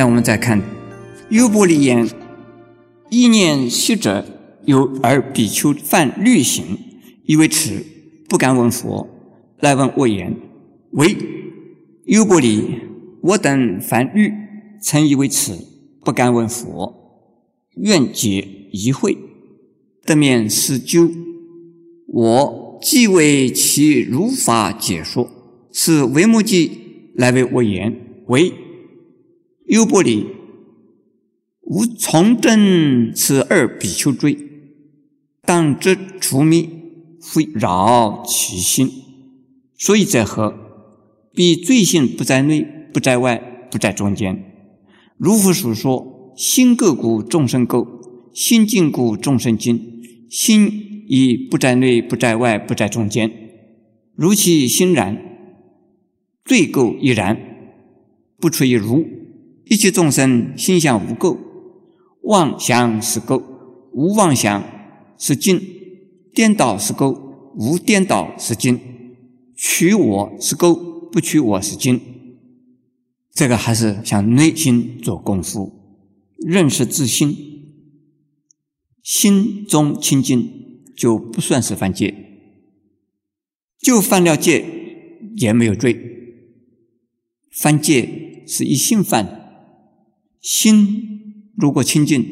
现在我们再看，优波离言：意念息者有而比丘犯律行，以为此，不敢问佛，来问我言：为优波离，我等犯律，曾以为此，不敢问佛，愿解疑会，得面施究。我即为其如法解说，是为目记来为我言：为。优波离，吾从正此二比丘罪，当知除灭，会扰其心。所以在何？彼罪性不在内，不在外，不在中间。如佛所说：心垢故众生垢，心净故众生净。心亦不在内，不在外，不在中间。如其心然，罪垢亦然，不出于如。一切众生心想无垢，妄想是垢；无妄想是净，颠倒是垢；无颠倒是净。取我是垢，不取我是净。这个还是向内心做功夫，认识自心，心中清净，就不算是犯戒；就犯了戒，也没有罪。犯戒是一心犯。心如果清净，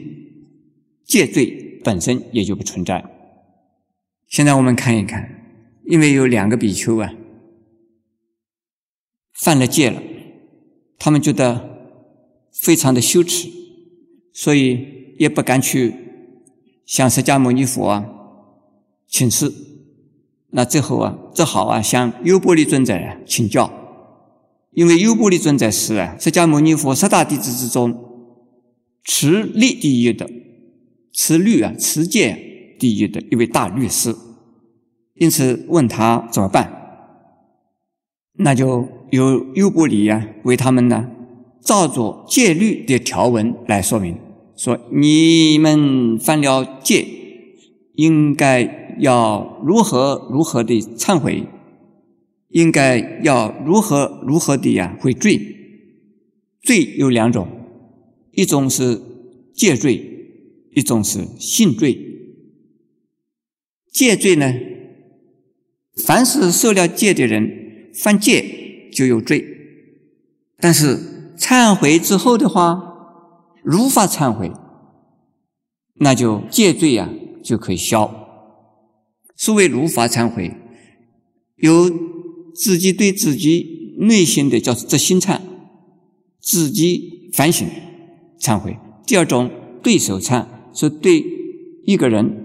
戒罪本身也就不存在。现在我们看一看，因为有两个比丘啊，犯了戒了，他们觉得非常的羞耻，所以也不敢去向释迦牟尼佛啊请示。那最后啊，只好啊向优波离尊者请教。因为优波离尊者是啊，释迦牟尼佛十大弟子之中持律第一的，持律啊持戒第一的一位大律师，因此问他怎么办，那就由优波离啊为他们呢照着戒律的条文来说明，说你们犯了戒，应该要如何如何的忏悔。应该要如何如何的呀？会罪，罪有两种，一种是戒罪，一种是性罪。戒罪呢，凡是受了戒的人，犯戒就有罪。但是忏悔之后的话，如法忏悔，那就戒罪呀就可以消。所谓如法忏悔，有。自己对自己内心的叫做心忏，自己反省忏悔。第二种对手忏是对一个人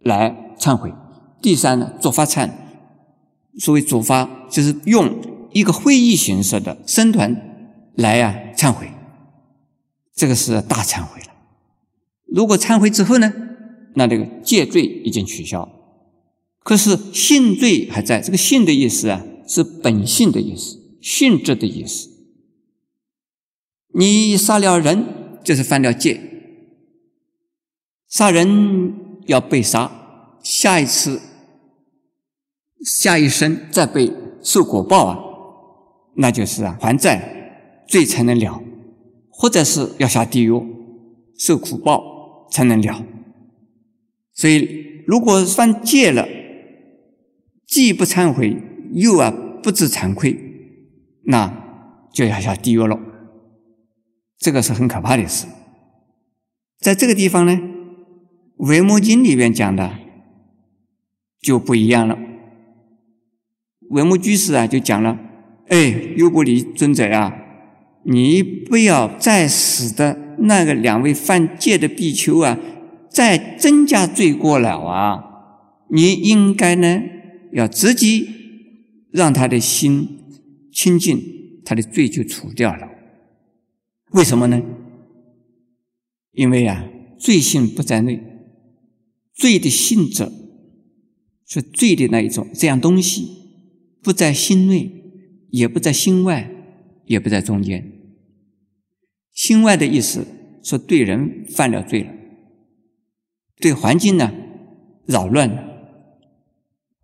来忏悔。第三呢，做法忏，所谓做法就是用一个会议形式的僧团来呀忏悔，这个是大忏悔了。如果忏悔之后呢，那这个戒罪已经取消。可是性罪还在，这个性的意思啊，是本性的意思，性质的意思。你杀了人，就是犯了戒。杀人要被杀，下一次、下一生再被受果报啊，那就是啊还债，罪才能了，或者是要下地狱受苦报才能了。所以，如果犯戒了，既不忏悔，又啊不知惭愧，那就要下地狱了。这个是很可怕的事。在这个地方呢，《维摩经》里面讲的就不一样了。维摩居士啊就讲了：“哎，优波离尊者呀，你不要再使得那个两位犯戒的比丘啊再增加罪过了啊！你应该呢。”要直接让他的心清净，他的罪就除掉了。为什么呢？因为啊，罪性不在内，罪的性质是罪的那一种这样东西，不在心内，也不在心外，也不在中间。心外的意思是对人犯了罪了，对环境呢扰乱了。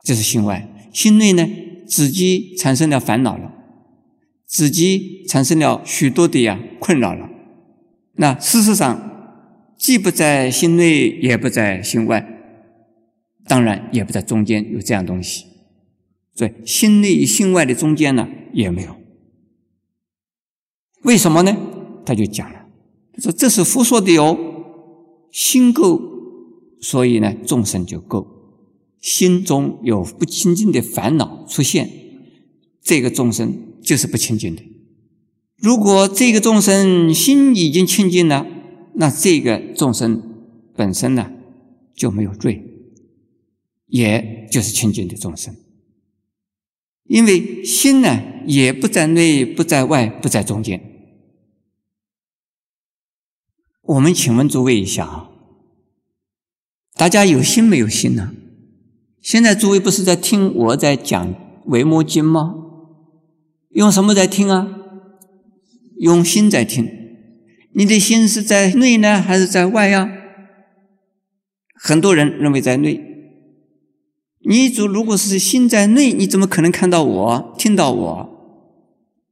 这是心外，心内呢，自己产生了烦恼了，自己产生了许多的呀困扰了。那事实上，既不在心内，也不在心外，当然也不在中间有这样东西。所以心内与心外的中间呢，也没有。为什么呢？他就讲了，他说这是佛说的哟。心垢，所以呢，众生就垢。心中有不清净的烦恼出现，这个众生就是不清净的。如果这个众生心已经清净了，那这个众生本身呢就没有罪，也就是清净的众生。因为心呢也不在内，不在外，不在中间。我们请问诸位一下啊，大家有心没有心呢？现在诸位不是在听我在讲《维摩经》吗？用什么在听啊？用心在听。你的心是在内呢，还是在外呀？很多人认为在内。你主如果是心在内，你怎么可能看到我、听到我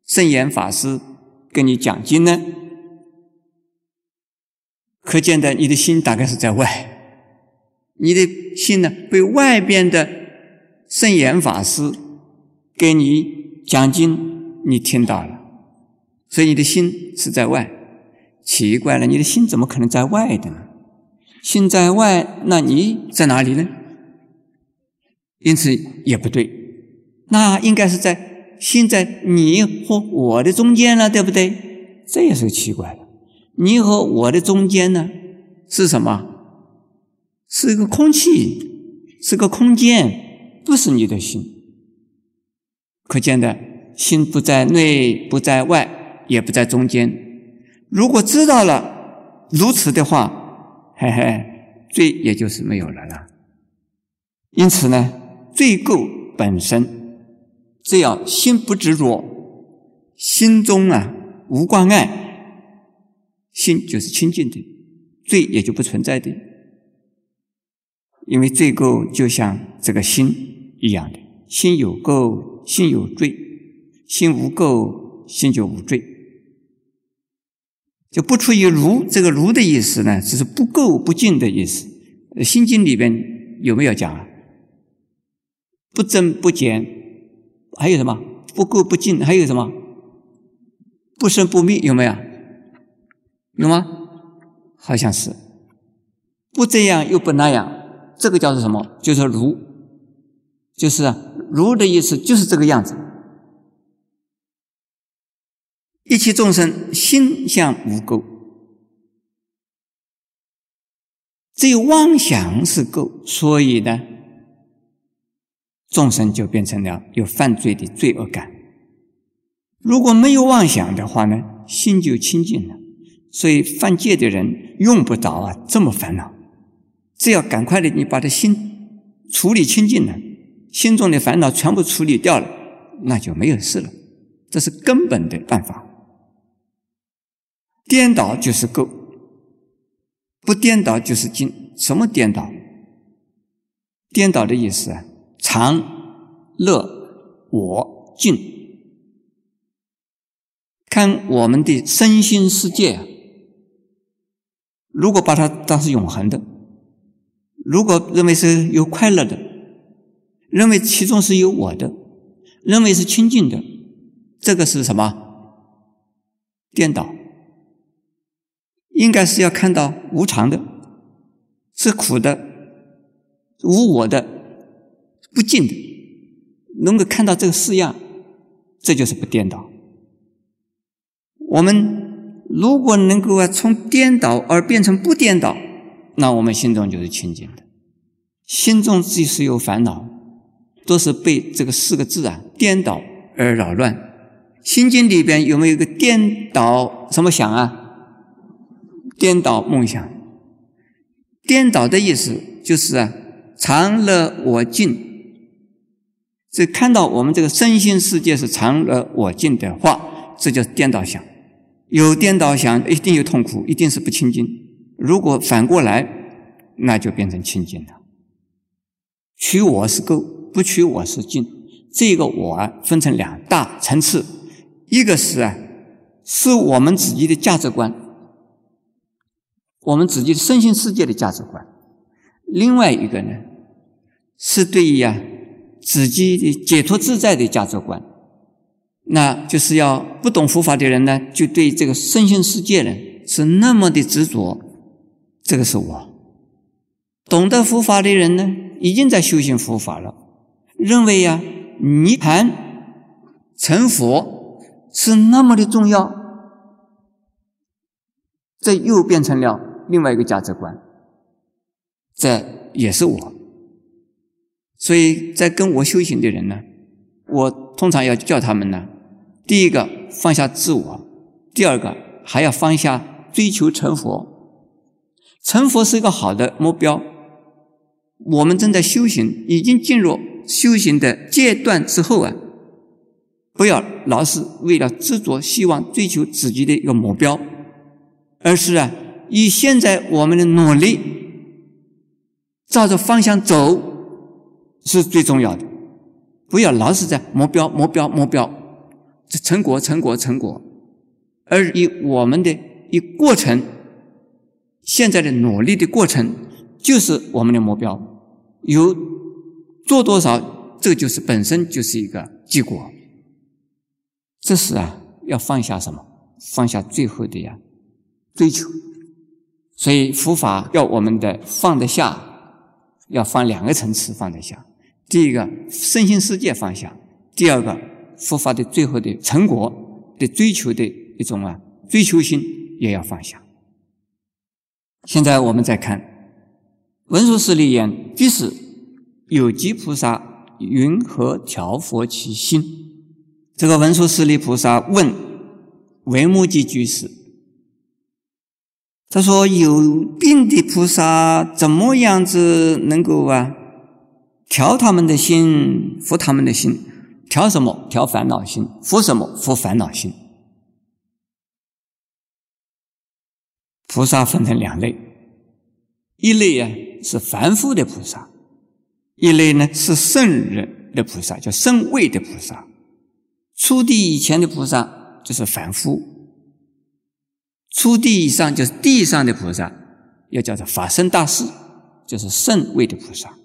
圣严法师跟你讲经呢？可见的，你的心大概是在外。你的心呢，被外边的圣严法师给你讲经，你听到了，所以你的心是在外。奇怪了，你的心怎么可能在外的呢？心在外，那你在哪里呢？因此也不对，那应该是在心在你和我的中间了，对不对？这也是奇怪的。你和我的中间呢，是什么？是一个空气，是个空间，不是你的心。可见的心不在内，不在外，也不在中间。如果知道了如此的话，嘿嘿，罪也就是没有了啦。因此呢，罪垢本身，只要心不执着，心中啊无关爱，心就是清净的，罪也就不存在的。因为罪垢就像这个心一样的，心有垢，心有罪；心无垢，心就无罪。就不出于如这个如的意思呢，只是不垢不净的意思。心经里边有没有讲啊？不增不减，还有什么？不垢不净，还有什么？不生不灭，有没有？有吗？好像是。不这样又不那样。这个叫做什么？就是如，就是如的意思，就是这个样子。一切众生心向无垢，只有妄想是垢，所以呢，众生就变成了有犯罪的罪恶感。如果没有妄想的话呢，心就清净了。所以犯戒的人用不着啊这么烦恼。只要赶快的，你把这心处理清净了，心中的烦恼全部处理掉了，那就没有事了。这是根本的办法。颠倒就是垢，不颠倒就是净。什么颠倒？颠倒的意思啊，常乐我净。看我们的身心世界，如果把它当是永恒的。如果认为是有快乐的，认为其中是有我的，认为是清净的，这个是什么？颠倒。应该是要看到无常的，是苦的，无我的，不净的，能够看到这个四样，这就是不颠倒。我们如果能够啊，从颠倒而变成不颠倒。那我们心中就是清净的，心中即使有烦恼，都是被这个四个字啊颠倒而扰乱。心经里边有没有一个颠倒什么想啊？颠倒梦想。颠倒的意思就是啊，常乐我净。这看到我们这个身心世界是常乐我净的话，这叫颠倒想。有颠倒想，一定有痛苦，一定是不清净。如果反过来，那就变成清净了。取我是垢，不取我是净。这个我啊分成两大层次，一个是啊，是我们自己的价值观，我们自己的身心世界的价值观；另外一个呢，是对于啊自己的解脱自在的价值观。那就是要不懂佛法的人呢，就对这个身心世界呢是那么的执着。这个是我懂得佛法的人呢，已经在修行佛法了，认为呀，涅盘成佛是那么的重要，这又变成了另外一个价值观。这也是我，所以在跟我修行的人呢，我通常要叫他们呢。第一个放下自我，第二个还要放下追求成佛。成佛是一个好的目标。我们正在修行，已经进入修行的阶段之后啊，不要老是为了执着、希望追求自己的一个目标，而是啊，以现在我们的努力，照着方向走是最重要的。不要老是在目标、目标、目标。成果，成果，成果，而以我们的一过程，现在的努力的过程，就是我们的目标。有做多少，这就是本身就是一个结果。这是啊，要放下什么？放下最后的呀追求。所以佛法要我们的放得下，要放两个层次放得下。第一个，身心世界放下；第二个。佛法的最后的成果的追求的一种啊追求心也要放下。现在我们再看文殊师利言：居士有机菩萨云何调伏其心？这个文殊师利菩萨问维摩诘居士，他说：“有病的菩萨怎么样子能够啊调他们的心，服他们的心？”调什么？调烦恼心。服什么？服烦恼心。菩萨分成两类，一类啊是凡夫的菩萨，一类呢是圣人的菩萨，叫圣位的菩萨。初地以前的菩萨就是凡夫，初地以上就是地上的菩萨，又叫做法身大士，就是圣位的菩萨。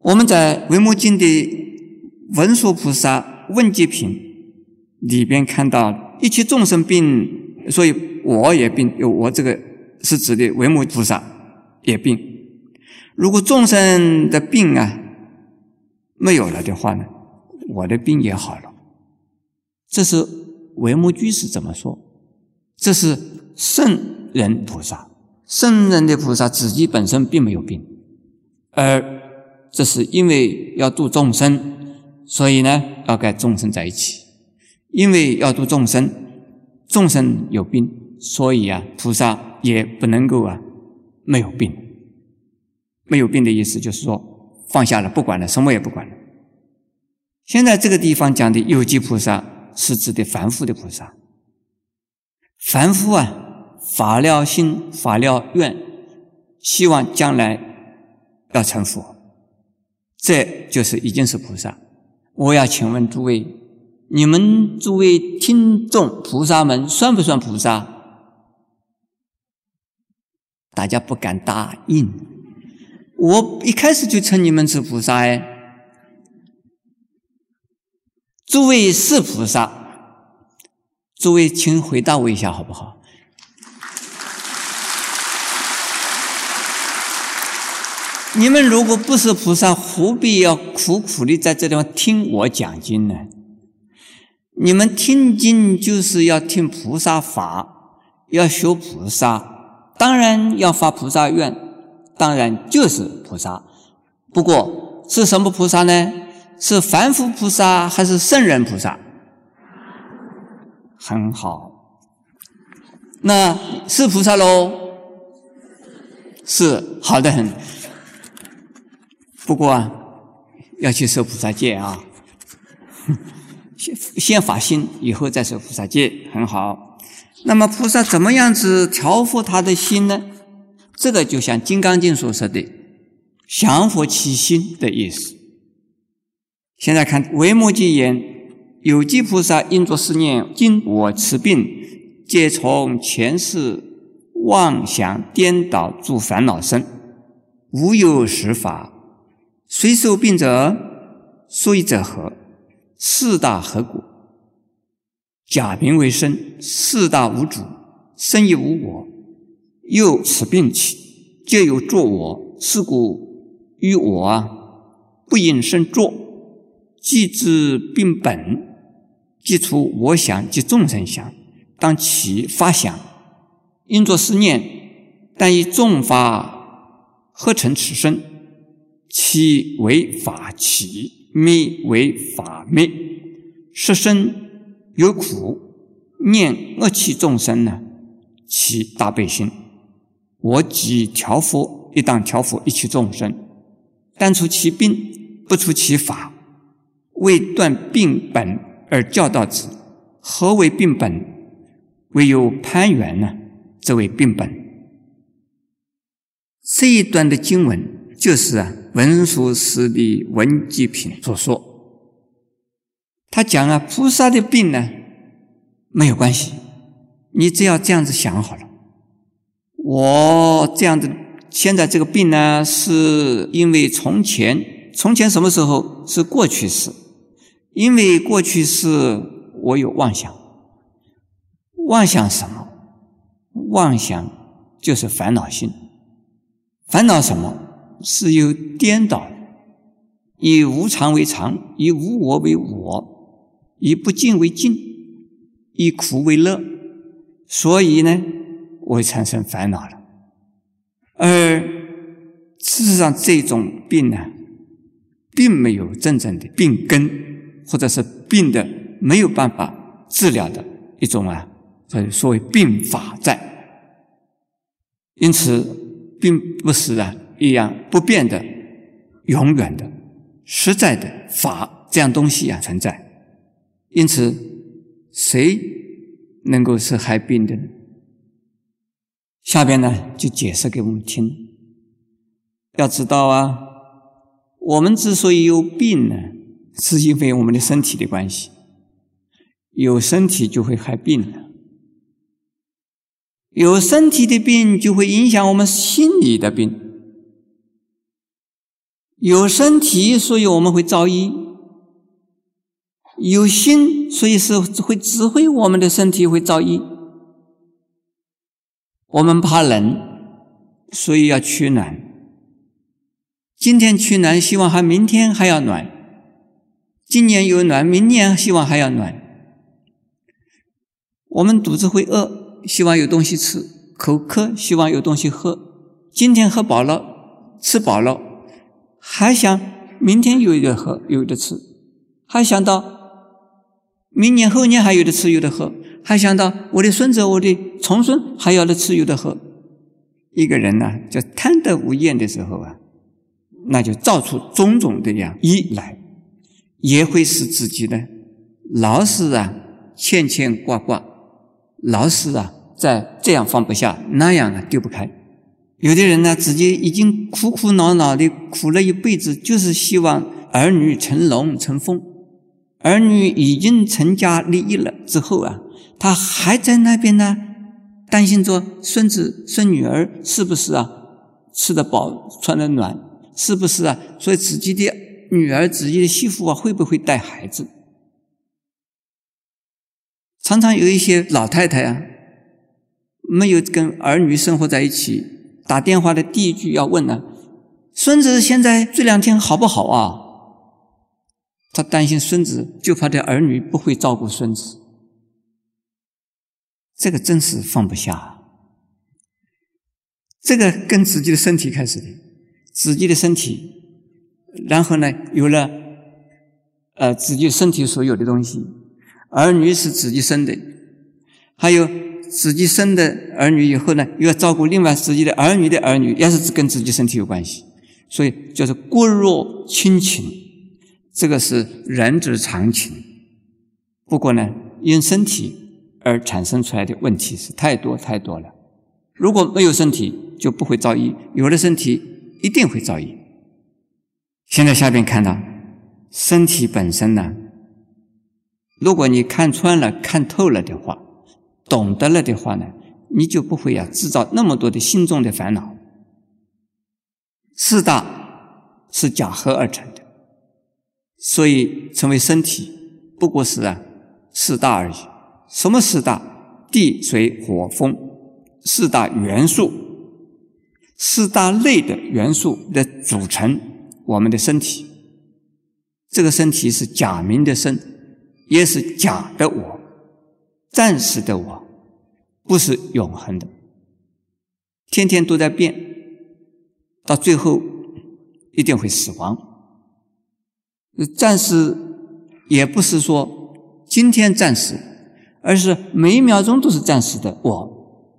我们在《维摩经》的文殊菩萨问疾品里边看到，一切众生病，所以我也病。我这个是指的维摩菩萨也病。如果众生的病啊没有了的话呢，我的病也好了。这是维摩居士怎么说？这是圣人菩萨，圣人的菩萨自己本身并没有病，而。这是因为要度众生，所以呢要跟众生在一起。因为要度众生，众生有病，所以啊菩萨也不能够啊没有病。没有病的意思就是说放下了，不管了，什么也不管了。现在这个地方讲的有机菩萨是指的凡夫的菩萨。凡夫啊，法了心，法了愿，希望将来要成佛。这就是已经是菩萨。我要请问诸位，你们诸位听众菩萨们算不算菩萨？大家不敢答应。我一开始就称你们是菩萨哎。诸位是菩萨，诸位请回答我一下好不好？你们如果不是菩萨，何必要苦苦的在这地方听我讲经呢？你们听经就是要听菩萨法，要学菩萨，当然要发菩萨愿，当然就是菩萨。不过是什么菩萨呢？是凡夫菩萨还是圣人菩萨？很好，那是菩萨喽？是好的很。不过啊，要去受菩萨戒啊，先先发心，以后再说菩萨戒，很好。那么菩萨怎么样子调伏他的心呢？这个就像《金刚经》所说的“降伏其心”的意思。现在看《维摩诘言》，有机菩萨应作思念：今我持病，皆从前世妄想颠倒诸烦恼生，无有实法。虽受病者，所以者何？四大合果？假名为身，四大无主，身亦无我。又此病起，皆有作我。是故于我啊，不应生作。既知病本，即除我想及众生想，当其发想，应作思念。但以众法合成此身，其为法起，灭为法灭。是身有苦，念恶气众生呢，其大悲心。我即调伏，一当调伏一切众生，但除其病，不除其法。为断病本而教导之。何为病本？唯有攀缘呢，则为病本。这一段的经文就是啊，文殊师利文济品所说。他讲啊，菩萨的病呢没有关系，你只要这样子想好了。我这样子现在这个病呢，是因为从前，从前什么时候是过去式？因为过去式我有妄想，妄想什么？妄想就是烦恼心。烦恼什么？是有颠倒，以无常为常，以无我为我，以不净为净，以苦为乐，所以呢，我会产生烦恼了。而事实上，这种病呢，并没有真正的病根。或者是病的没有办法治疗的一种啊，所谓病法在，因此并不是啊一样不变的、永远的、实在的法这样东西啊存在。因此，谁能够是害病的呢？下边呢就解释给我们听。要知道啊，我们之所以有病呢。是因为我们的身体的关系，有身体就会害病了，有身体的病就会影响我们心理的病，有身体所以我们会造医，有心所以是会指挥我们的身体会造医，我们怕冷，所以要取暖，今天取暖，希望还明天还要暖。今年有暖，明年希望还要暖。我们肚子会饿，希望有东西吃；口渴，希望有东西喝。今天喝饱了，吃饱了，还想明天有的喝，有的吃，还想到明年后年还有的吃，有的喝，还想到我的孙子、我的重孙还要的吃，有的喝。一个人呢，就贪得无厌的时候啊，那就造出种种的样一来。也会使自己呢，老是啊牵牵挂挂，老是啊在这样放不下，那样啊丢不开。有的人呢，自己已经苦苦恼恼的苦了一辈子，就是希望儿女成龙成凤。儿女已经成家立业了之后啊，他还在那边呢，担心着孙子孙女儿是不是啊吃得饱穿得暖，是不是啊？所以自己的。女儿自己的媳妇啊，会不会带孩子？常常有一些老太太啊，没有跟儿女生活在一起，打电话的第一句要问呢：“孙子现在这两天好不好啊？”他担心孙子，就怕这儿女不会照顾孙子。这个真是放不下。这个跟自己的身体开始的，自己的身体。然后呢，有了，呃，自己身体所有的东西，儿女是自己生的，还有自己生的儿女以后呢，又要照顾另外自己的儿女的儿女，也是跟自己身体有关系，所以叫做骨肉亲情，这个是人之常情。不过呢，因身体而产生出来的问题是太多太多了。如果没有身体，就不会造业；有了身体，一定会造业。现在下边看到，身体本身呢，如果你看穿了、看透了的话，懂得了的话呢，你就不会呀制造那么多的心中的烦恼。四大是假合而成的，所以成为身体，不过是啊四大而已。什么四大？地、水、火、风，四大元素，四大类的元素的组成，我们的身体。这个身体是假名的身，也是假的我，暂时的我，不是永恒的，天天都在变。到最后一定会死亡。暂时也不是说今天暂时，而是每一秒钟都是暂时的。我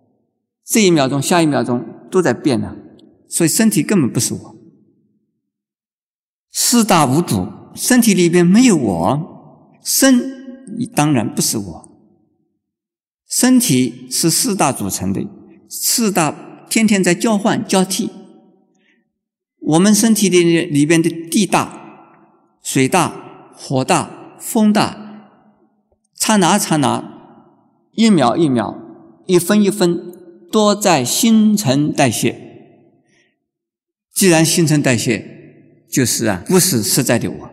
这一秒钟、下一秒钟都在变呢，所以身体根本不是我。四大无主，身体里边没有我，身当然不是我。身体是四大组成的，四大天天在交换交替。我们身体里里边的地大、水大、火大、风大，刹那刹那、一秒一秒、一分一分，都在新陈代谢。既然新陈代谢，就是啊，不是实在的我。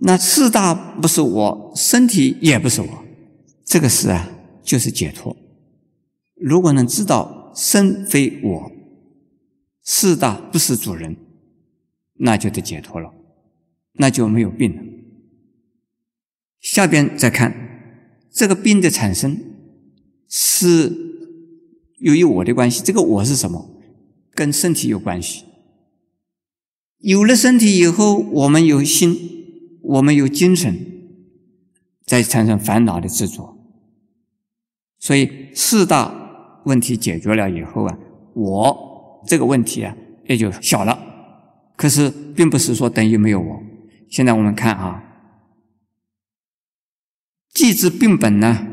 那四大不是我，身体也不是我，这个事啊，就是解脱。如果能知道身非我。四大不是主人，那就得解脱了，那就没有病了。下边再看这个病的产生是由于我的关系，这个我是什么？跟身体有关系。有了身体以后，我们有心，我们有精神，再产生烦恼的执着。所以四大问题解决了以后啊，我。这个问题啊，也就小了。可是，并不是说等于没有我。现在我们看啊，既知病本呢，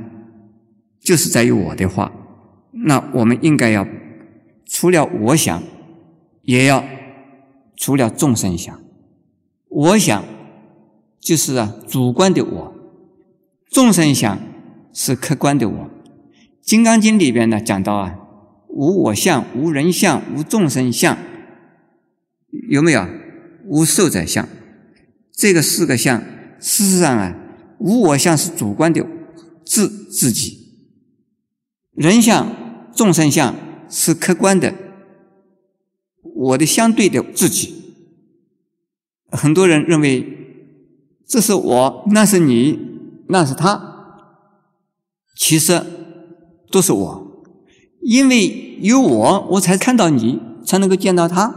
就是在于我的话，那我们应该要除了我想，也要除了众生想。我想就是啊，主观的我；众生想是客观的我。《金刚经》里边呢，讲到啊。无我相，无人相，无众生相，有没有？无寿者相，这个四个相，事实上啊，无我相是主观的自自己，人相、众生相是客观的，我的相对的自己。很多人认为这是我，那是你，那是他，其实都是我。因为有我，我才看到你，才能够见到他。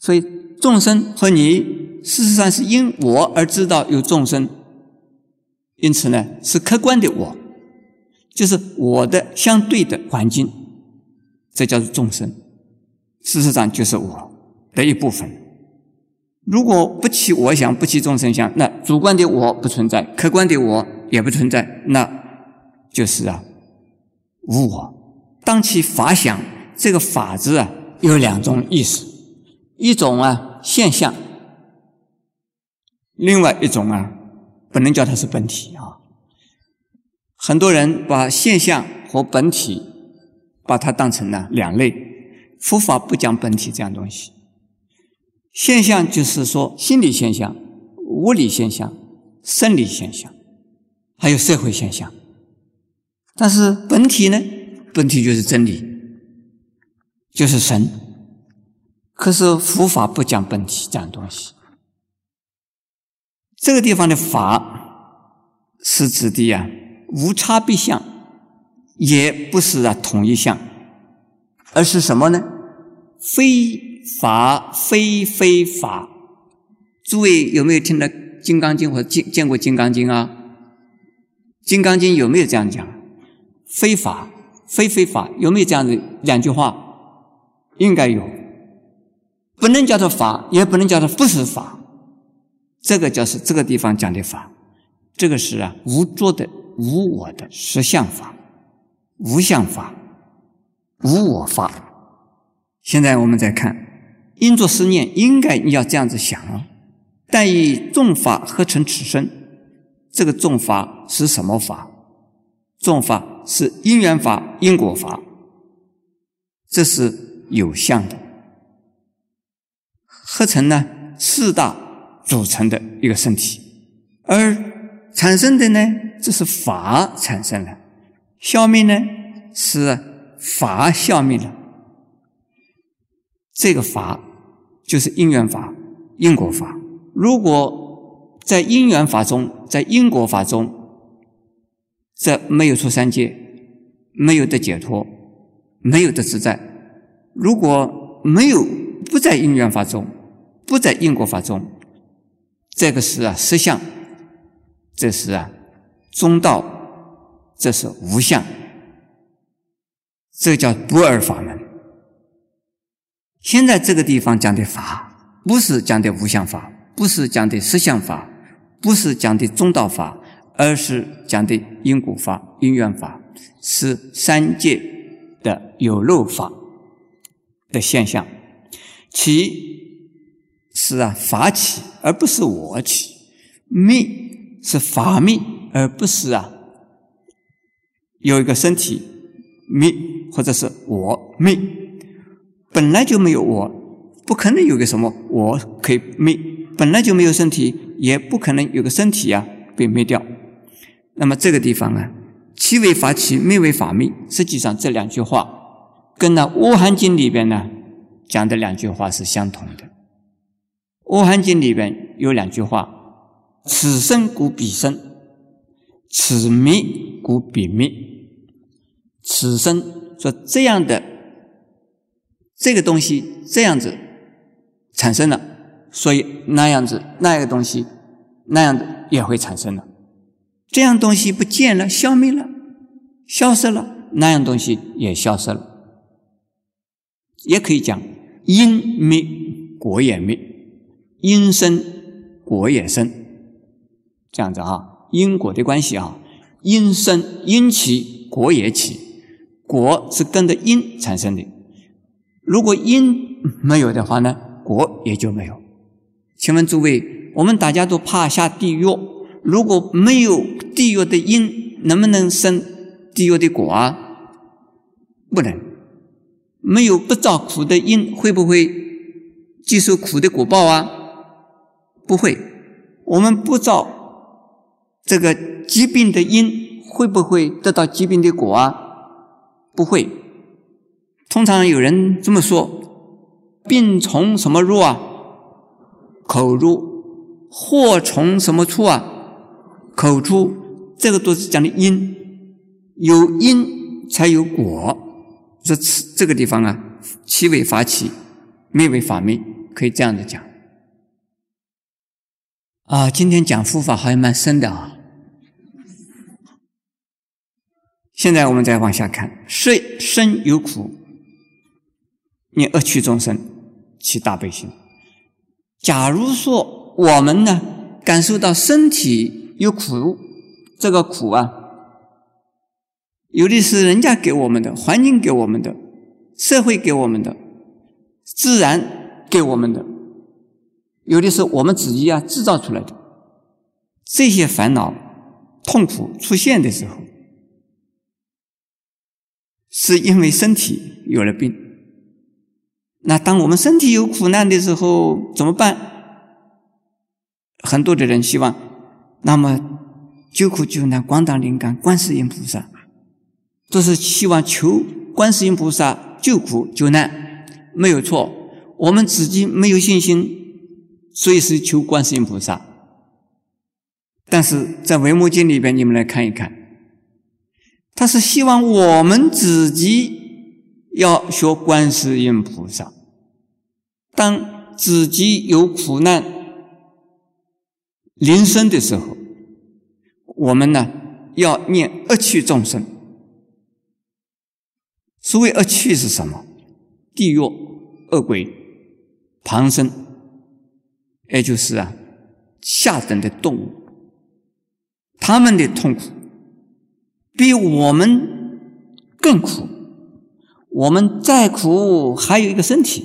所以众生和你，事实上是因我而知道有众生。因此呢，是客观的我，就是我的相对的环境，这叫做众生。事实上就是我的一部分。如果不起我想，不起众生相，那主观的我不存在，客观的我也不存在，那就是啊，无我。当其法想，这个“法”字啊，有两种意思：一种啊现象，另外一种啊不能叫它是本体啊。很多人把现象和本体把它当成了两类，佛法不讲本体这样东西。现象就是说心理现象、物理现象、生理现象，还有社会现象。但是本体呢？本体就是真理，就是神。可是佛法不讲本体讲东西。这个地方的法是指的呀，无差别相，也不是啊统一相，而是什么呢？非法非非法。诸位有没有听到《金刚经》或见见过《金刚经》啊？《金刚经》有没有这样讲？非法。非非法有没有这样子两句话？应该有，不能叫做法，也不能叫做不是法。这个就是这个地方讲的法，这个是啊无作的无我的实相法，无相法，无我法。现在我们再看，应作思念，应该你要这样子想啊。但以众法合成此身，这个众法是什么法？众法是因缘法、因果法，这是有相的，合成呢四大组成的一个身体，而产生的呢，这是法产生了，消灭呢是法消灭了，这个法就是因缘法、因果法。如果在因缘法中，在因果法中，这没有出三界，没有的解脱，没有的自在。如果没有不在因缘法中，不在因果法中，这个是啊实相，这是啊中道，这是无相，这叫不二法门。现在这个地方讲的法，不是讲的无相法，不是讲的实相法，不是讲的中道法。而是讲的因果法、因缘法，是三界的有漏法的现象。其是啊法起，而不是我起；灭是法灭，而不是啊有一个身体灭，或者是我灭。本来就没有我，不可能有个什么我可以灭；本来就没有身体，也不可能有个身体呀被灭掉。那么这个地方啊，其为法起，灭为法灭。实际上这两句话跟那《阿含经》里边呢讲的两句话是相同的。《阿含经》里边有两句话：“此生故彼生，此灭故彼灭。”此生说这样的这个东西这样子产生了，所以那样子那个东西那样子也会产生了。这样东西不见了，消灭了，消失了，那样东西也消失了。也可以讲因灭果也灭，因生果也生，这样子啊，因果的关系啊，因生因起果也起，果是跟着因产生的。如果因没有的话呢，果也就没有。请问诸位，我们大家都怕下地狱。如果没有地狱的因，能不能生地狱的果啊？不能。没有不造苦的因，会不会接受苦的果报啊？不会。我们不造这个疾病的因，会不会得到疾病的果啊？不会。通常有人这么说：病从什么入啊？口入。祸从什么出啊？口出，这个都是讲的因，有因才有果。这此这个地方啊，其为法起，灭为法灭，可以这样子讲。啊，今天讲佛法好像蛮深的啊。现在我们再往下看，生生有苦，念恶趣众生起大悲心。假如说我们呢，感受到身体。有苦，这个苦啊，有的是人家给我们的，环境给我们的，社会给我们的，自然给我们的，有的是我们自己啊制造出来的。这些烦恼、痛苦出现的时候，是因为身体有了病。那当我们身体有苦难的时候怎么办？很多的人希望。那么，救苦救难、广大灵感、观世音菩萨，都是希望求观世音菩萨救苦救难，没有错。我们自己没有信心，所以是求观世音菩萨。但是在《维摩经》里边，你们来看一看，他是希望我们自己要学观世音菩萨，当自己有苦难。临生的时候，我们呢要念恶趣众生。所谓恶趣是什么？地狱、恶鬼、旁生，也就是啊下等的动物，他们的痛苦比我们更苦。我们再苦，还有一个身体；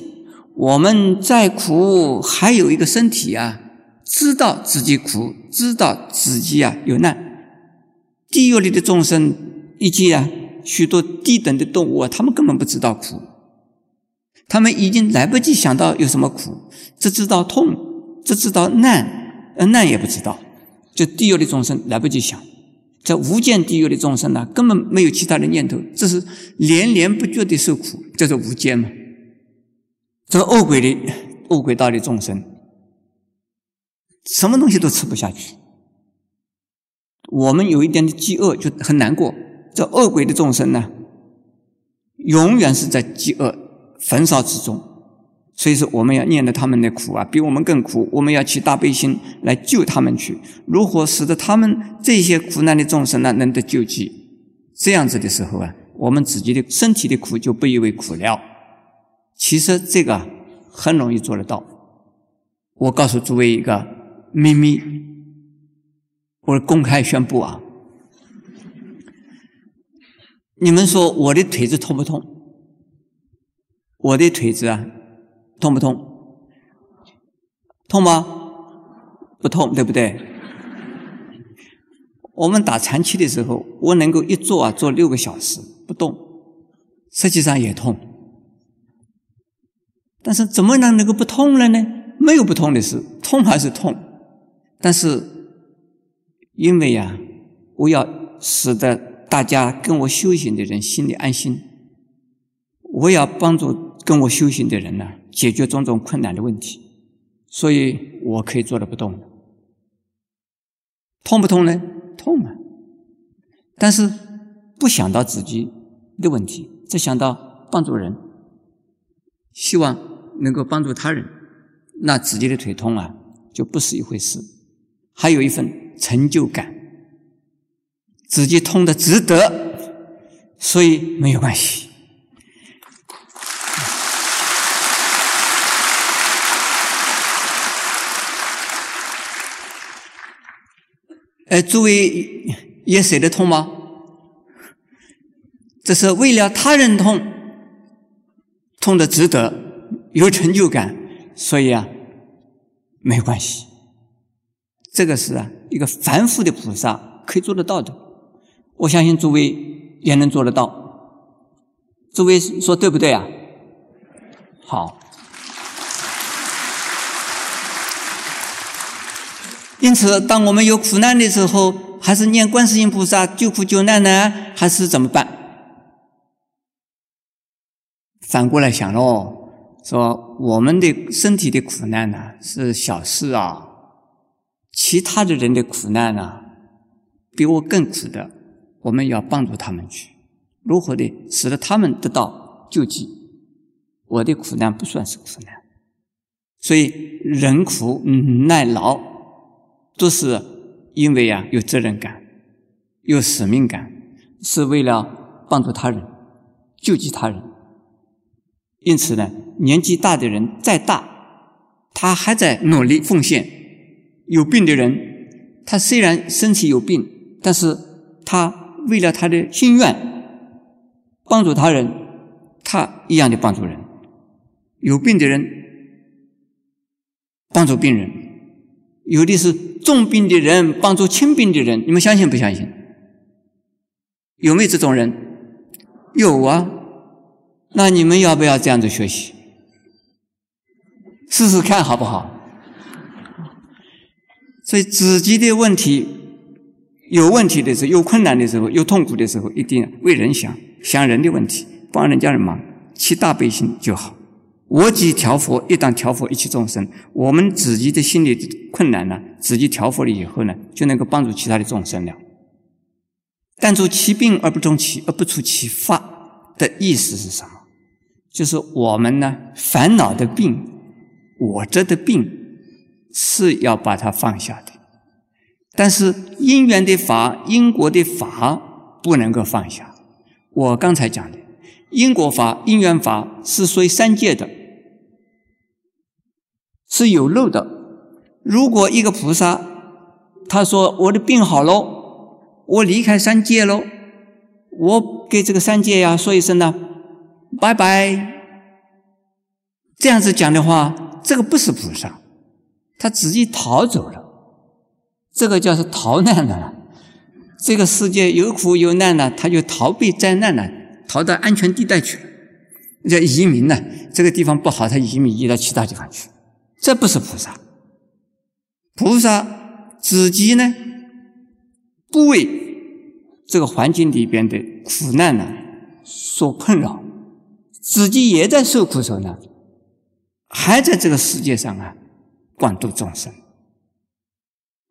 我们再苦，还有一个身体啊。知道自己苦，知道自己啊有难。地狱里的众生以及啊许多低等的动物啊，他们根本不知道苦，他们已经来不及想到有什么苦，只知道痛，只知道难，呃难也不知道。就地狱的众生来不及想，在无间地狱的众生呢，根本没有其他的念头，只是连连不绝的受苦，叫做无间嘛。这个恶鬼的恶鬼道的众生。什么东西都吃不下去，我们有一点的饥饿就很难过。这恶鬼的众生呢，永远是在饥饿焚烧之中，所以说我们要念的他们的苦啊，比我们更苦。我们要起大悲心来救他们去。如何使得他们这些苦难的众生呢能得救济？这样子的时候啊，我们自己的身体的苦就不以为苦了。其实这个很容易做得到。我告诉诸位一个。秘密，我公开宣布啊！你们说我的腿子痛不痛？我的腿子啊，痛不痛？痛吗？不痛，对不对？我们打禅期的时候，我能够一坐啊，坐六个小时不动，实际上也痛。但是怎么能能够不痛了呢？没有不痛的事，痛还是痛。但是，因为呀，我要使得大家跟我修行的人心里安心，我要帮助跟我修行的人呢解决种种困难的问题，所以我可以坐着不动。痛不痛呢？痛啊！但是不想到自己的问题，只想到帮助人，希望能够帮助他人，那自己的腿痛啊，就不是一回事。还有一份成就感，自己痛的值得，所以没有关系。哎，诸位也舍得痛吗？这是为了他人痛，痛的值得，有成就感，所以啊，没有关系。这个是啊，一个凡夫的菩萨可以做得到的，我相信诸位也能做得到。诸位说对不对啊？好。因此，当我们有苦难的时候，还是念观世音菩萨救苦救难呢，还是怎么办？反过来想喽，说我们的身体的苦难呢，是小事啊。其他的人的苦难呢，比我更苦的，我们要帮助他们去，如何的使得他们得到救济？我的苦难不算是苦难，所以人苦耐劳，都是因为啊有责任感，有使命感，是为了帮助他人，救济他人。因此呢，年纪大的人再大，他还在努力奉献。有病的人，他虽然身体有病，但是他为了他的心愿帮助他人，他一样的帮助人。有病的人帮助病人，有的是重病的人帮助轻病的人，你们相信不相信？有没有这种人？有啊，那你们要不要这样子学习？试试看好不好？所以自己的问题有问题的时候，有困难的时候，有痛苦的时候，一定为人想，想人的问题，帮人家人忙，起大悲心就好。我即调佛，一旦调佛一切众生，我们自己的心理困难呢，自己调佛了以后呢，就能够帮助其他的众生了。但除其病而不中其而不除其发的意思是什么？就是我们呢烦恼的病，我这的病。是要把它放下的，但是因缘的法、因果的法不能够放下。我刚才讲的因果法、因缘法是属于三界的，是有漏的。如果一个菩萨他说我的病好喽，我离开三界喽，我给这个三界呀说一声呢，拜拜。这样子讲的话，这个不是菩萨。他自己逃走了，这个叫是逃难的了。这个世界有苦有难了，他就逃避灾难了，逃到安全地带去了，叫移民呢。这个地方不好，他移民移到其他地方去，这不是菩萨。菩萨自己呢，不为这个环境里边的苦难呢所困扰，自己也在受苦受难，还在这个世界上啊广度众生。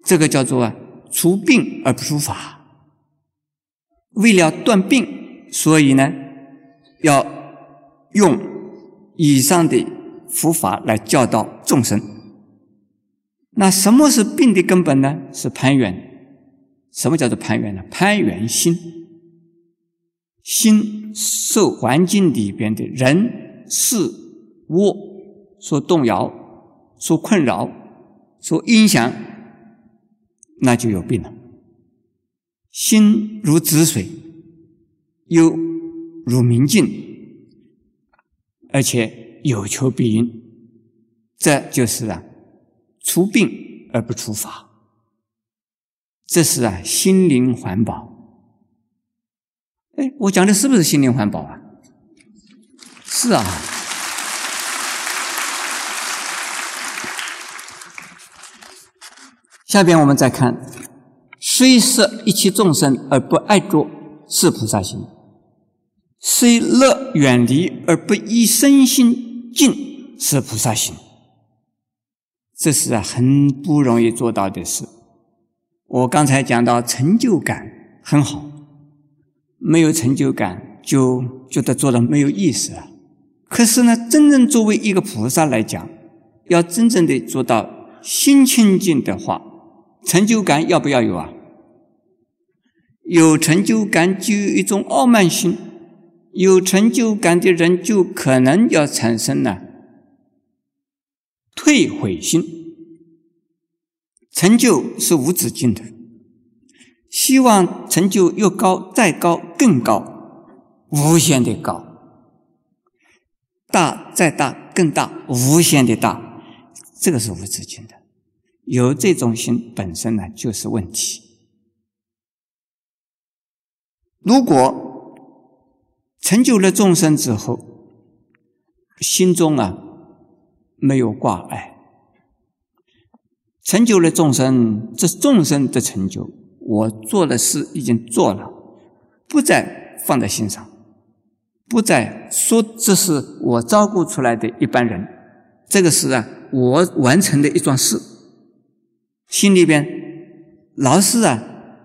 这个叫做啊除病而不除法。为了断病，所以呢，要用以上的佛法来教导众生。那什么是病的根本呢？是攀缘。什么叫做攀缘呢？攀缘心，心受环境里边的人事物所动摇、所困扰、所影响，那就有病了。心如止水，又如明镜，而且有求必应，这就是啊，除病而不除法，这是啊心灵环保。哎，我讲的是不是心灵环保啊？是啊。下边我们再看。虽摄一切众生而不爱着，是菩萨心；虽乐远离而不依身心净，是菩萨心。这是啊，很不容易做到的事。我刚才讲到成就感很好，没有成就感就觉得做的没有意思啊。可是呢，真正作为一个菩萨来讲，要真正的做到心清净的话。成就感要不要有啊？有成就感就有一种傲慢心，有成就感的人就可能要产生呢退悔心。成就是无止境的，希望成就越高，再高，更高，无限的高，大再大，更大，无限的大，这个是无止境的。有这种心本身呢，就是问题。如果成就了众生之后，心中啊没有挂碍，成就了众生，这众生的成就，我做的事已经做了，不再放在心上，不再说这是我照顾出来的一般人，这个是啊我完成的一桩事。心里边老是啊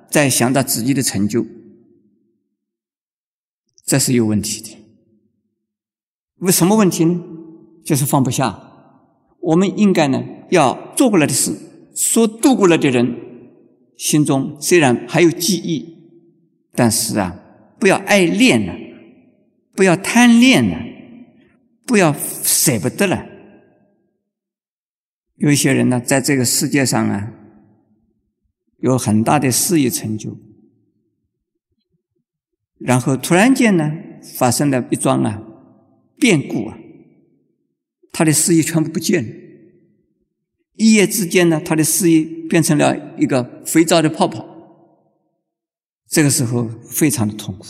在想到自己的成就，这是有问题的。为什么问题呢？就是放不下。我们应该呢要做过来的事，说度过了的人，心中虽然还有记忆，但是啊不要爱恋了，不要贪恋了，不要舍不得了。有一些人呢，在这个世界上啊，有很大的事业成就，然后突然间呢，发生了一桩啊变故啊，他的事业全部不见了，一夜之间呢，他的事业变成了一个肥皂的泡泡，这个时候非常的痛苦，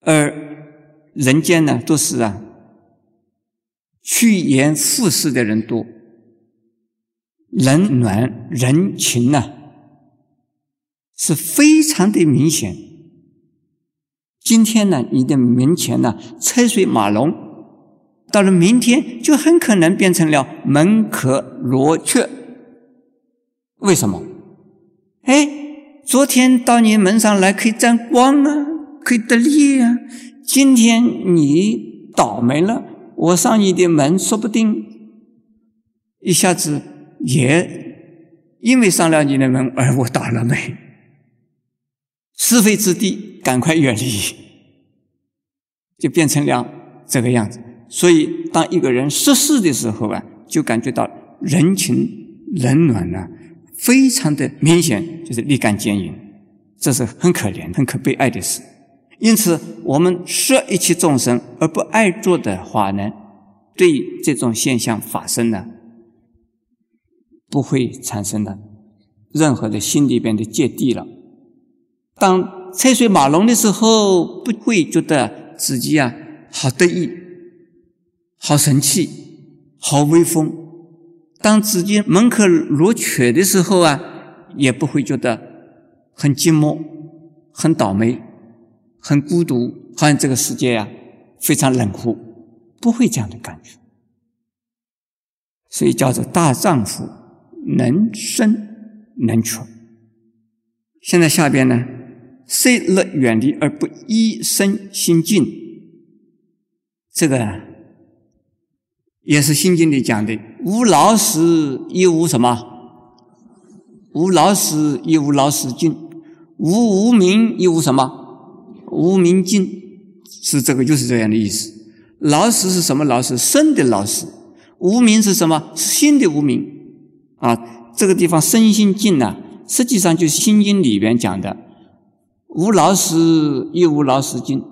而人间呢，都是啊趋炎附势的人多。冷暖人情呢，是非常的明显。今天呢，你的门前呢车水马龙，到了明天就很可能变成了门可罗雀。为什么？哎，昨天到你门上来可以沾光啊，可以得利啊。今天你倒霉了，我上你的门，说不定一下子。也因为上了你的门而我倒了霉，是非之地赶快远离，就变成了这个样子。所以，当一个人失势的时候啊，就感觉到人情冷暖呢，非常的明显，就是立竿见影，这是很可怜、很可悲哀的事。因此，我们舍一切众生而不爱做的话呢，对这种现象发生呢。不会产生的任何的心里边的芥蒂了。当车水马龙的时候，不会觉得自己啊好得意、好神气、好威风；当自己门可罗雀的时候啊，也不会觉得很寂寞、很倒霉、很孤独，好像这个世界呀非常冷酷，不会这样的感觉。所以叫做大丈夫，能生能屈。现在下边呢，虽乐远离而不依身心静，这个也是《心经》里讲的：无老死亦无什么？无老死亦无老死尽，无无明亦无什么？无明尽，是这个，就是这样的意思。老死是什么老死？生的老死。无名是什么？是心的无名啊！这个地方身心净呢，实际上就是《心经》里边讲的“无老死亦无老死尽”。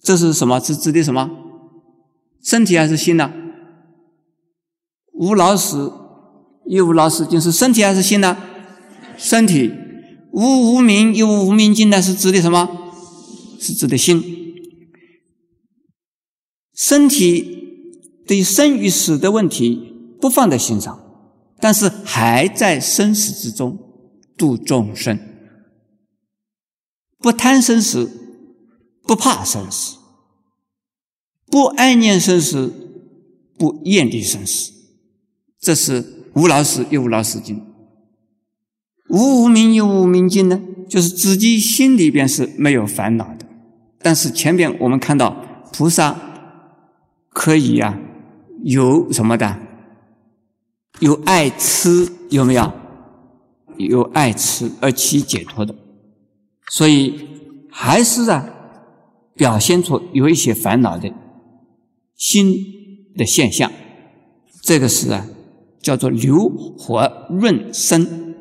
这是什么？是指的什么？身体还是心呢？无老死亦无老死尽是身体还是心呢？身体。无无名亦无无明尽呢？是指的什么？是指的心。身体。对生与死的问题不放在心上，但是还在生死之中度众生，不贪生死，不怕生死，不爱念生死，不厌离生死，这是无老死又无老死尽，无无明又无明尽呢？就是自己心里边是没有烦恼的，但是前面我们看到菩萨可以呀。有什么的？有爱吃有没有？有爱吃而起解脱的，所以还是啊，表现出有一些烦恼的心的现象。这个是啊，叫做流火润生，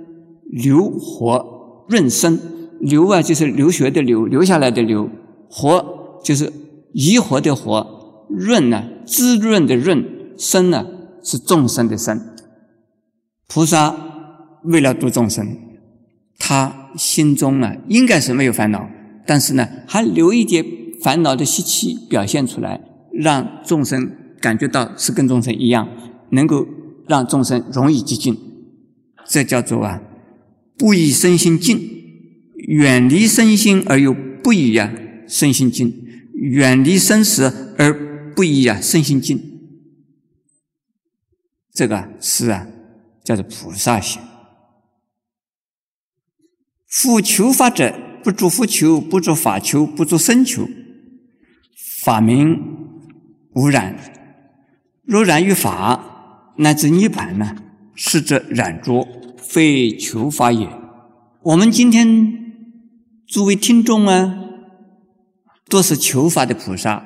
流火润生。流啊，就是流血的流，流下来的流；火就是疑火的火，润呢。滋润的润生呢，是众生的生。菩萨为了度众生，他心中啊应该是没有烦恼，但是呢还留一点烦恼的习气表现出来，让众生感觉到是跟众生一样，能够让众生容易接近。这叫做啊，不以身心静，远离身心而又不以呀身心静，远离生死而。不以啊，身心静，这个是啊，叫做菩萨行。复求法者，不住复求，不住法求，不住身求。法名无染，若染于法，乃至涅盘呢？是则染着，非求法也。我们今天诸位听众啊，都是求法的菩萨。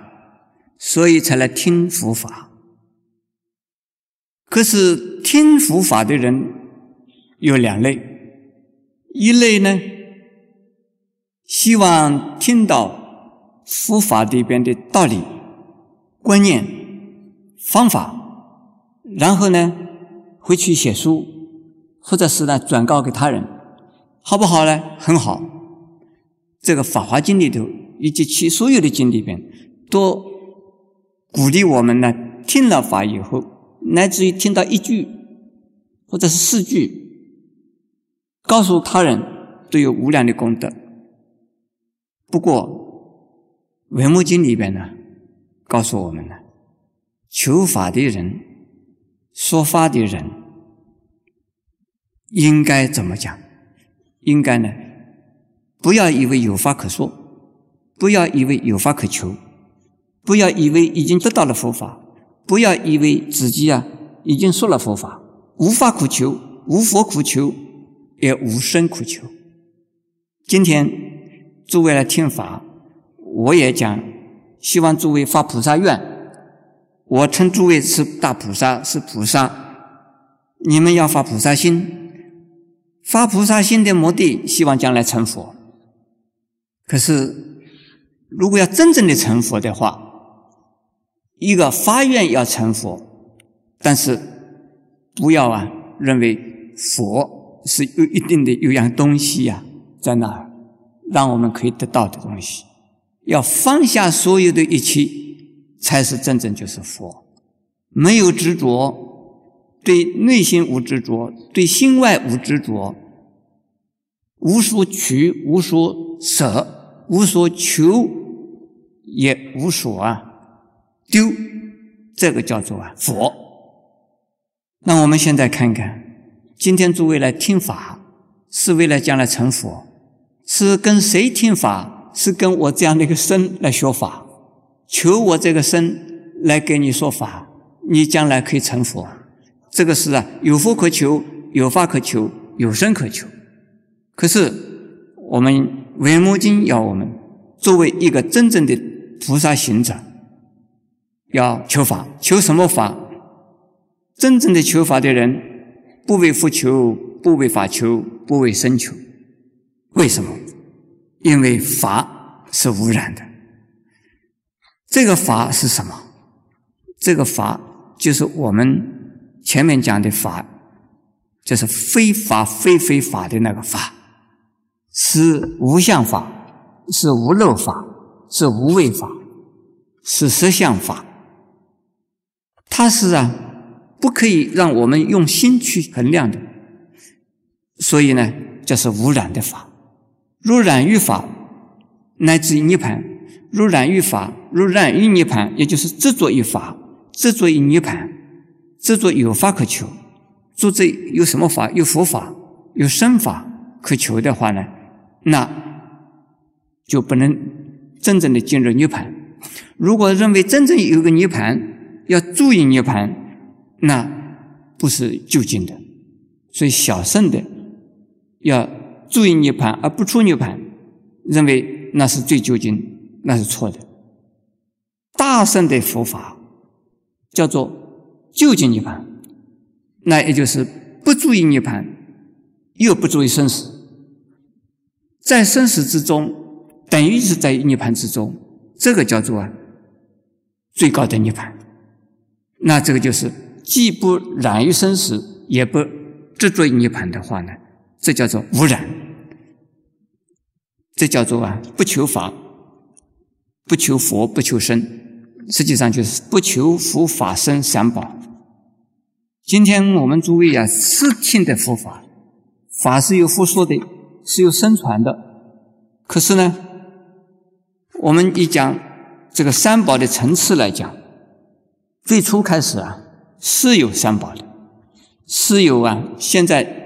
所以才来听佛法。可是听佛法的人有两类，一类呢，希望听到佛法里边的道理、观念、方法，然后呢，回去写书，或者是呢转告给他人，好不好呢？很好。这个《法华经》里头以及其所有的经里边都。鼓励我们呢，听了法以后，乃至于听到一句或者是四句，告诉他人都有无量的功德。不过，《文目经》里边呢，告诉我们呢，求法的人、说法的人，应该怎么讲？应该呢，不要以为有法可说，不要以为有法可求。不要以为已经得到了佛法，不要以为自己啊已经说了佛法，无法苦求，无佛苦求，也无生苦求。今天诸位来听法，我也讲，希望诸位发菩萨愿。我称诸位是大菩萨，是菩萨，你们要发菩萨心。发菩萨心的目的，希望将来成佛。可是，如果要真正的成佛的话，一个发愿要成佛，但是不要啊认为佛是有一定的有样东西呀，在那儿，让我们可以得到的东西。要放下所有的一切，才是真正就是佛。没有执着，对内心无执着，对心外无执着，无所取，无所舍，无所求，也无所啊丢，这个叫做啊佛。那我们现在看看，今天诸位来听法，是为了将来成佛，是跟谁听法？是跟我这样的一个身来学法，求我这个身来给你说法，你将来可以成佛。这个是啊，有佛可求，有法可求，有身可求。可是我们《维摩经》要我们作为一个真正的菩萨行者，要求法，求什么法？真正的求法的人，不为佛求，不为法求，不为身求。为什么？因为法是无染的，这个法是什么？这个法就是我们前面讲的法，就是非法非非法的那个法，是无相法，是无漏法，是无畏法，是实相法。它是啊，不可以让我们用心去衡量的，所以呢，这是无染的法。如染于法，乃至于涅盘；如染于法，如染于涅盘，也就是执着于法，执着于涅盘，执着有法可求。做这有什么法？有佛法，有身法可求的话呢？那就不能真正的进入涅盘。如果认为真正有个涅盘，要注意涅盘，那不是究竟的。所以小圣的要。注意涅盘而不出涅盘，认为那是最究竟，那是错的。大圣的佛法叫做究竟涅盘，那也就是不注意涅盘，又不注意生死，在生死之中等于是在涅盘之中，这个叫做最高的涅盘。那这个就是既不染于生死，也不执着于涅盘的话呢？这叫做无染，这叫做啊不求法，不求佛，不求生，实际上就是不求佛法生三宝。今天我们诸位啊，是听的佛法，法是有复说的，是有生传的。可是呢，我们一讲这个三宝的层次来讲，最初开始啊是有三宝的，是有啊现在。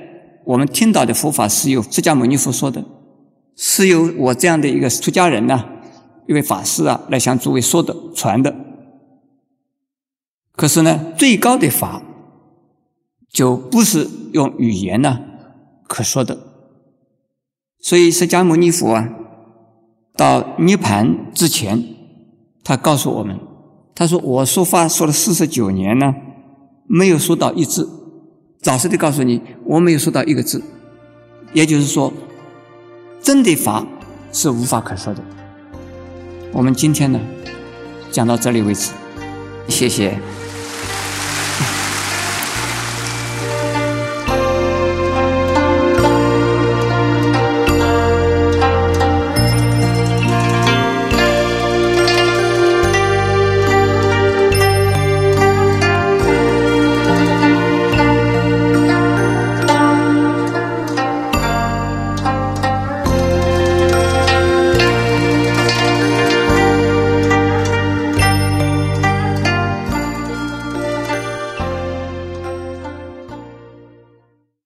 我们听到的佛法是由释迦牟尼佛说的，是由我这样的一个出家人呢，一位法师啊，来向诸位说的、传的。可是呢，最高的法就不是用语言呢可说的。所以释迦牟尼佛啊，到涅盘之前，他告诉我们，他说：“我说话说了四十九年呢，没有说到一字。”早实的告诉你，我没有说到一个字，也就是说，真的法是无法可说的。我们今天呢，讲到这里为止，谢谢。